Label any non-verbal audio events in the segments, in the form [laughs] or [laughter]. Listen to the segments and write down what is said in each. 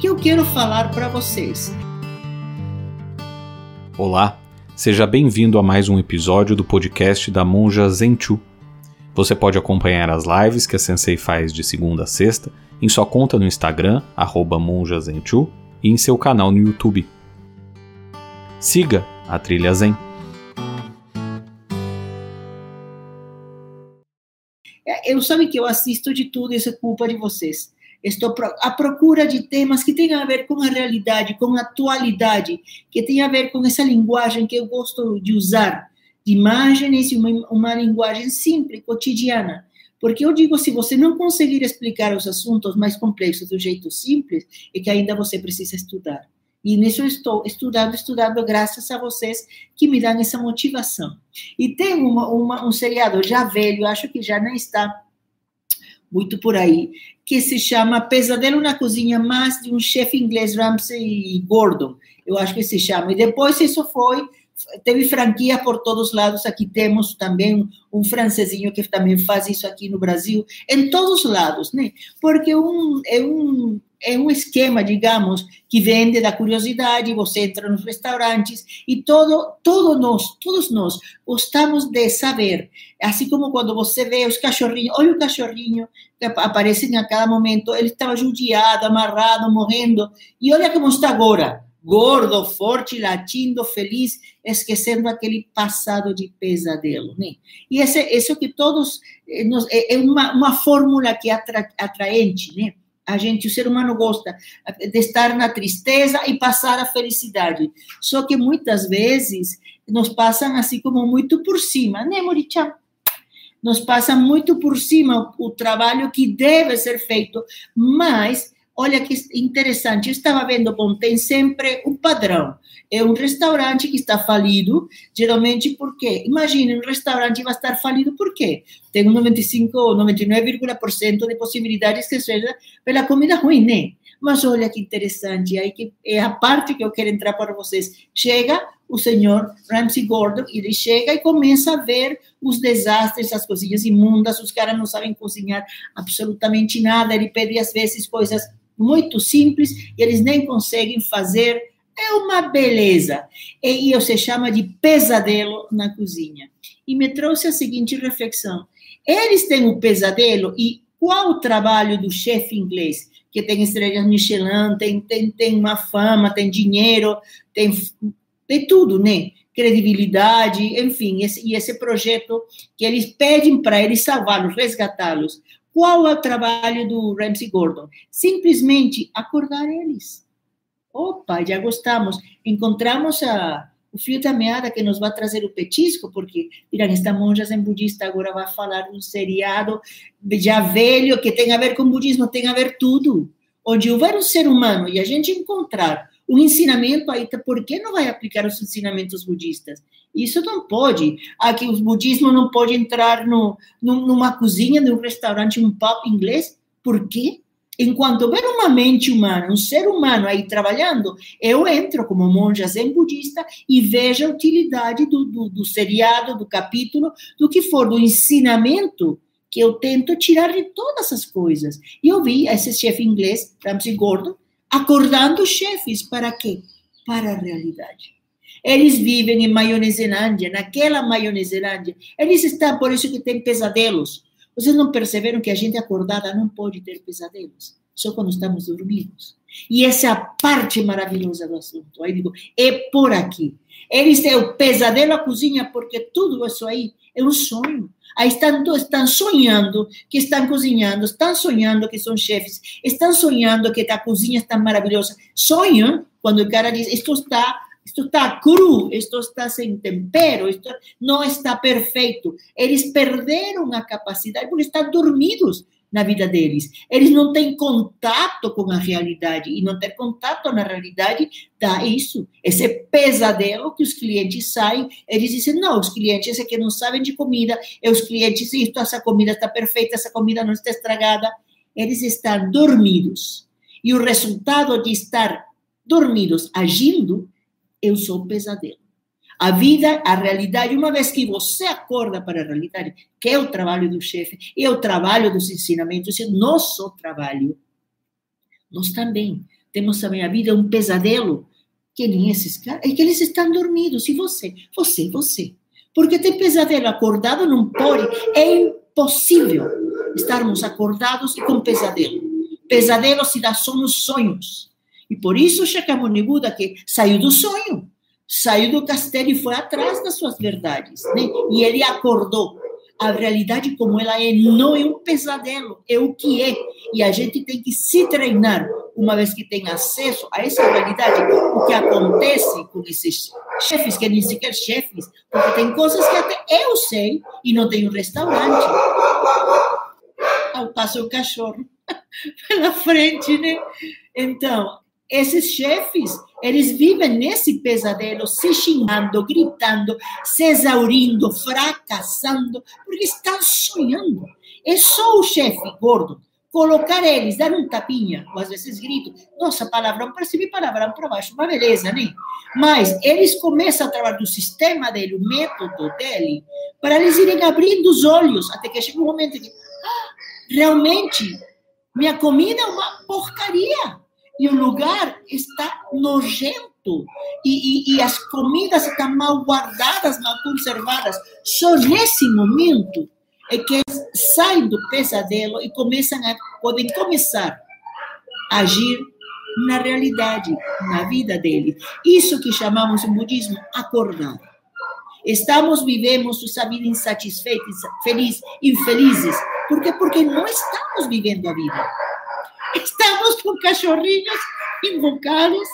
que eu quero falar para vocês. Olá, seja bem-vindo a mais um episódio do podcast da Monja Zenchu. Você pode acompanhar as lives que a Sensei faz de segunda a sexta em sua conta no Instagram, monjazenchu, e em seu canal no YouTube. Siga a Trilha Zen. É, eu sabe que eu assisto de tudo, isso é culpa de vocês. Estou à procura de temas que tenham a ver com a realidade, com a atualidade, que tenham a ver com essa linguagem que eu gosto de usar, de imagens e uma, uma linguagem simples, cotidiana. Porque eu digo, se você não conseguir explicar os assuntos mais complexos do jeito simples, é que ainda você precisa estudar. E nisso eu estou estudando, estudando, graças a vocês que me dão essa motivação. E tem uma, uma, um seriado já velho, acho que já não está muito por aí, que se chama Pesadelo na Cozinha, mais de um chefe inglês, Ramsay Gordon, eu acho que se chama. E depois isso foi, teve franquia por todos os lados. Aqui temos também um francesinho que também faz isso aqui no Brasil, em todos os lados, né? Porque um, é um é um esquema, digamos, que vende da curiosidade, você entra nos restaurantes e todo, todo nós, todos nós gostamos de saber, assim como quando você vê os cachorrinhos, olha o cachorrinho que aparece a cada momento, ele estava judiado, amarrado, morrendo, e olha como está agora, gordo, forte, latindo, feliz, esquecendo aquele passado de pesadelo, né? E esse, isso que todos, é uma, uma fórmula que é atra, atraente, né? A gente, o ser humano gosta de estar na tristeza e passar a felicidade. Só que muitas vezes nos passam assim como muito por cima, né, Morichá? Nos passa muito por cima o trabalho que deve ser feito, mas olha que interessante, eu estava vendo, bom, tem sempre um padrão. É um restaurante que está falido, geralmente porque, imagine, um restaurante vai estar falido por quê? Tem um 95 ou 99,% de possibilidades que seja pela comida ruim, né? Mas olha que interessante, aí que é a parte que eu quero entrar para vocês. Chega o senhor Ramsey Gordon, ele chega e começa a ver os desastres, as cozinhas imundas, os caras não sabem cozinhar absolutamente nada, ele pede às vezes coisas muito simples e eles nem conseguem fazer. É uma beleza. E isso se chama de pesadelo na cozinha. E me trouxe a seguinte reflexão: eles têm o um pesadelo e qual o trabalho do chefe inglês? Que tem estrelas Michelin, tem, tem, tem uma fama, tem dinheiro, tem, tem tudo, né? credibilidade, enfim, esse, e esse projeto que eles pedem para eles salvá-los, resgatá-los. Qual é o trabalho do Ramsey Gordon? Simplesmente acordar eles. Opa, já gostamos. Encontramos a, o fio da meada que nos vai trazer o petisco, porque, dirão, esta monja zen budista agora vai falar um seriado já velho que tem a ver com budismo, tem a ver tudo. Onde houver um ser humano e a gente encontrar um ensinamento aí, por que não vai aplicar os ensinamentos budistas? Isso não pode. Aqui o budismo não pode entrar no, numa cozinha de um restaurante, um pub inglês. Por quê? Enquanto houver uma mente humana, um ser humano aí trabalhando, eu entro como monja zen budista e vejo a utilidade do, do, do seriado, do capítulo, do que for, do ensinamento que eu tento tirar de todas as coisas. E eu vi esse chefe inglês, Ramsey Gordon, acordando chefes para quê? Para a realidade. Eles vivem em Maioneselândia, naquela Maioneselândia. Eles estão, por isso que tem pesadelos. Vocês não perceberam que a gente acordada não pode ter pesadelos? Só quando estamos dormidos. E essa é a parte maravilhosa do assunto. Aí digo, é por aqui. Eles têm o pesadelo à cozinha, porque tudo isso aí é um sonho. Aí estão, estão sonhando que estão cozinhando, estão sonhando que são chefes, estão sonhando que a cozinha está maravilhosa. Sonham quando o cara diz, isto está isto está cru, isto está sem tempero, isto não está perfeito. Eles perderam a capacidade porque estão dormidos na vida deles. Eles não têm contato com a realidade e não ter contato na realidade dá isso, esse pesadelo que os clientes saem, eles dizem, não, os clientes é que não sabem de comida, e os clientes, isto, essa comida está perfeita, essa comida não está estragada, eles estão dormidos. E o resultado de estar dormidos agindo eu sou pesadelo. A vida, a realidade, uma vez que você acorda para a realidade, que é o trabalho do chefe, é o trabalho dos ensinamentos, é nosso trabalho, nós também Temos também a vida um pesadelo, que nem esses caras, é que eles estão dormidos, e você? Você, você. Porque tem pesadelo acordado, não pode, é impossível estarmos acordados e com pesadelo. Pesadelo se dá só nos sonhos. E por isso Shakyamuni Buda que saiu do sonho, saiu do castelo e foi atrás das suas verdades, né? E ele acordou. A realidade como ela é não é um pesadelo, é o que é. E a gente tem que se treinar uma vez que tem acesso a essa realidade, o que acontece com esses chefes, que nem sequer chefes, porque tem coisas que até eu sei e não tem restaurante. Ao passo o cachorro [laughs] pela frente, né? Então, esses chefes, eles vivem nesse pesadelo, se xingando, gritando, se exaurindo, fracassando, porque estão sonhando. É só o chefe gordo colocar eles, dar um tapinha, ou às vezes grito, nossa, palavrão para cima e palavrão para baixo, uma beleza, né? Mas eles começam a trabalhar do sistema dele, o método dele, para eles irem abrindo os olhos, até que chega um momento que, ah, realmente, minha comida é uma porcaria, e o lugar está nojento, e, e, e as comidas estão mal guardadas, mal conservadas. Só nesse momento é que saem do pesadelo e começam a podem começar a agir na realidade, na vida dele. Isso que chamamos no budismo acordar. Estamos vivemos essa vida insatisfeitos, feliz, infelizes. Por quê? Porque não estamos vivendo a vida. Estamos com cachorrinhos invocados,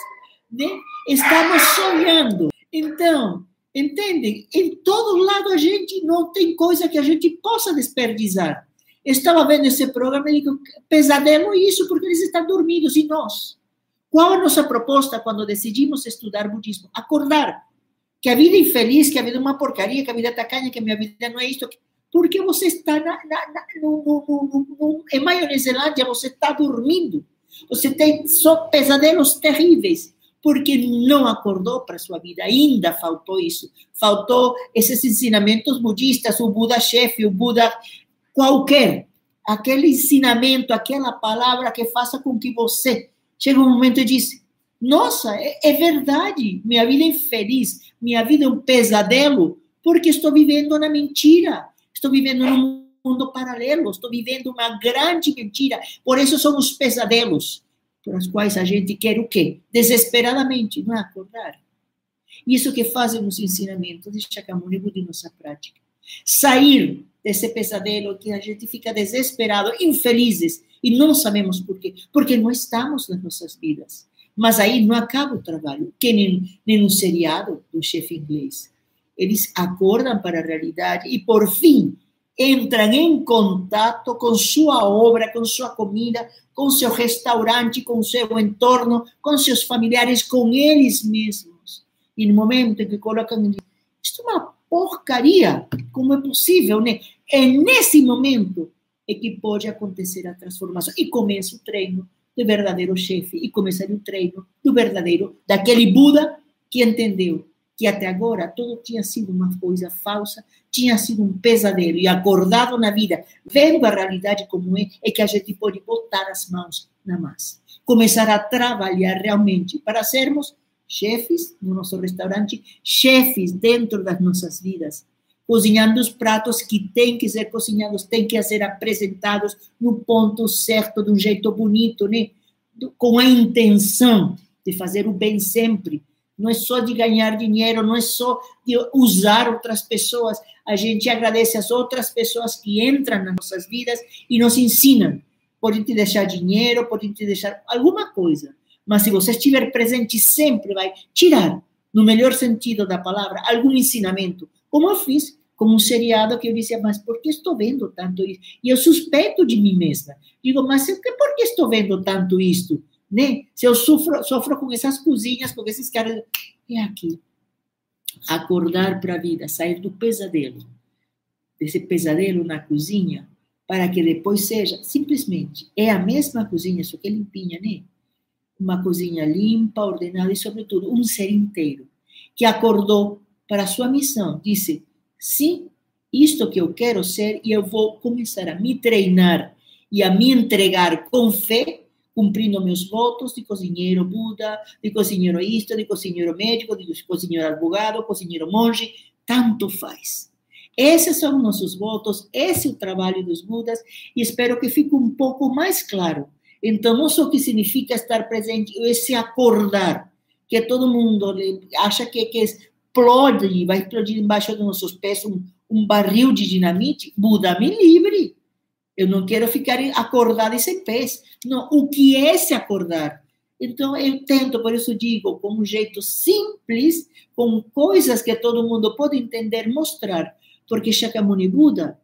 né? estamos sonhando. Então, Entende? Em todo lado a gente não tem coisa que a gente possa desperdiçar. Estava vendo esse programa e digo, pesadelo isso, porque eles estão dormindo, e nós? Qual a nossa proposta quando decidimos estudar budismo? Acordar que a vida infeliz, que a vida é uma porcaria, que a vida é tacanha, que a minha vida não é isto. Porque você está na, na, na, no, no, no, em Maionezelândia, você está dormindo. Você tem só pesadelos terríveis porque não acordou para a sua vida. Ainda faltou isso. Faltou esses ensinamentos budistas, o Buda chefe, o Buda qualquer. Aquele ensinamento, aquela palavra que faça com que você chegue um momento e diz: Nossa, é, é verdade, minha vida é infeliz, minha vida é um pesadelo, porque estou vivendo na mentira, estou vivendo num mundo paralelo, estou vivendo uma grande mentira. Por isso são os pesadelos por as quais a gente quer o quê? Desesperadamente, não é acordar. Isso que fazem os ensinamentos de Shakyamuni em nossa prática. Sair desse pesadelo que a gente fica desesperado, infelizes, e não sabemos por quê. Porque não estamos nas nossas vidas. Mas aí não acaba o trabalho, que nem, nem um seriado do chefe inglês. Eles acordam para a realidade e, por fim, entram em contato com sua obra, com sua comida, com seu restaurante, com seu entorno, com seus familiares, com eles mesmos. E no momento em que colocam, isto é uma porcaria, como é possível, né? É nesse momento é que pode acontecer a transformação. E começa o treino do verdadeiro chefe, e começa o treino do verdadeiro, daquele Buda que entendeu que até agora tudo tinha sido uma coisa falsa, tinha sido um pesadelo, e acordado na vida, vendo a realidade como é, é que a gente pode botar as mãos na massa. Começar a trabalhar realmente para sermos chefes no nosso restaurante, chefes dentro das nossas vidas, cozinhando os pratos que têm que ser cozinhados, têm que ser apresentados no ponto certo, de um jeito bonito, né? com a intenção de fazer o bem sempre, não é só de ganhar dinheiro, não é só de usar outras pessoas. A gente agradece as outras pessoas que entram nas nossas vidas e nos ensinam. Podem te deixar dinheiro, podem te deixar alguma coisa. Mas se você estiver presente, sempre vai tirar, no melhor sentido da palavra, algum ensinamento. Como eu fiz com um seriado que eu dizia, mas por que estou vendo tanto isso? E eu suspeito de mim mesma. Digo, mas por que estou vendo tanto isto? Né? Se eu sofro, sofro com essas cozinhas, com esses caras, é aqui. Acordar para a vida, sair do pesadelo, desse pesadelo na cozinha, para que depois seja simplesmente é a mesma cozinha, só que limpinha, né? Uma cozinha limpa, ordenada e, sobretudo, um ser inteiro que acordou para a sua missão. Disse: sim, isto que eu quero ser e eu vou começar a me treinar e a me entregar com fé cumprindo meus votos de cozinheiro Buda, de cozinheiro isto, de cozinheiro médico, de cozinheiro advogado, cozinheiro monge, tanto faz. Esses são nossos votos, esse é o trabalho dos Budas, e espero que fique um pouco mais claro. Então, não só o que significa estar presente, esse acordar, que todo mundo acha que, que explode, vai explodir embaixo dos nossos pés um, um barril de dinamite. Buda, me livre. Eu não quero ficar acordada e sem pés. Não, o que é se acordar? Então, eu tento, por isso digo, com um jeito simples, com coisas que todo mundo pode entender, mostrar. Porque Shakyamuni Buda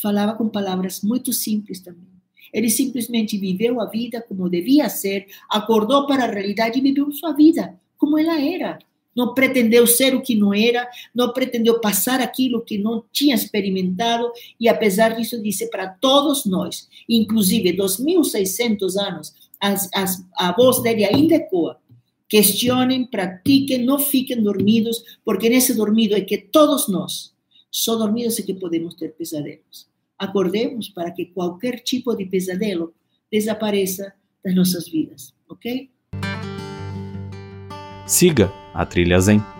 falava com palavras muito simples também. Ele simplesmente viveu a vida como devia ser, acordou para a realidade e viveu sua vida como ela era não pretendeu ser o que não era, não pretendeu passar aquilo que não tinha experimentado, e apesar disso, disse para todos nós, inclusive 2.600 anos, as, as, a voz dele ainda ecoa. Questionem, pratiquem, não fiquem dormidos, porque nesse dormido é que todos nós, só dormidos é que podemos ter pesadelos. Acordemos para que qualquer tipo de pesadelo desapareça das nossas vidas, ok? Siga a Trilha Zen.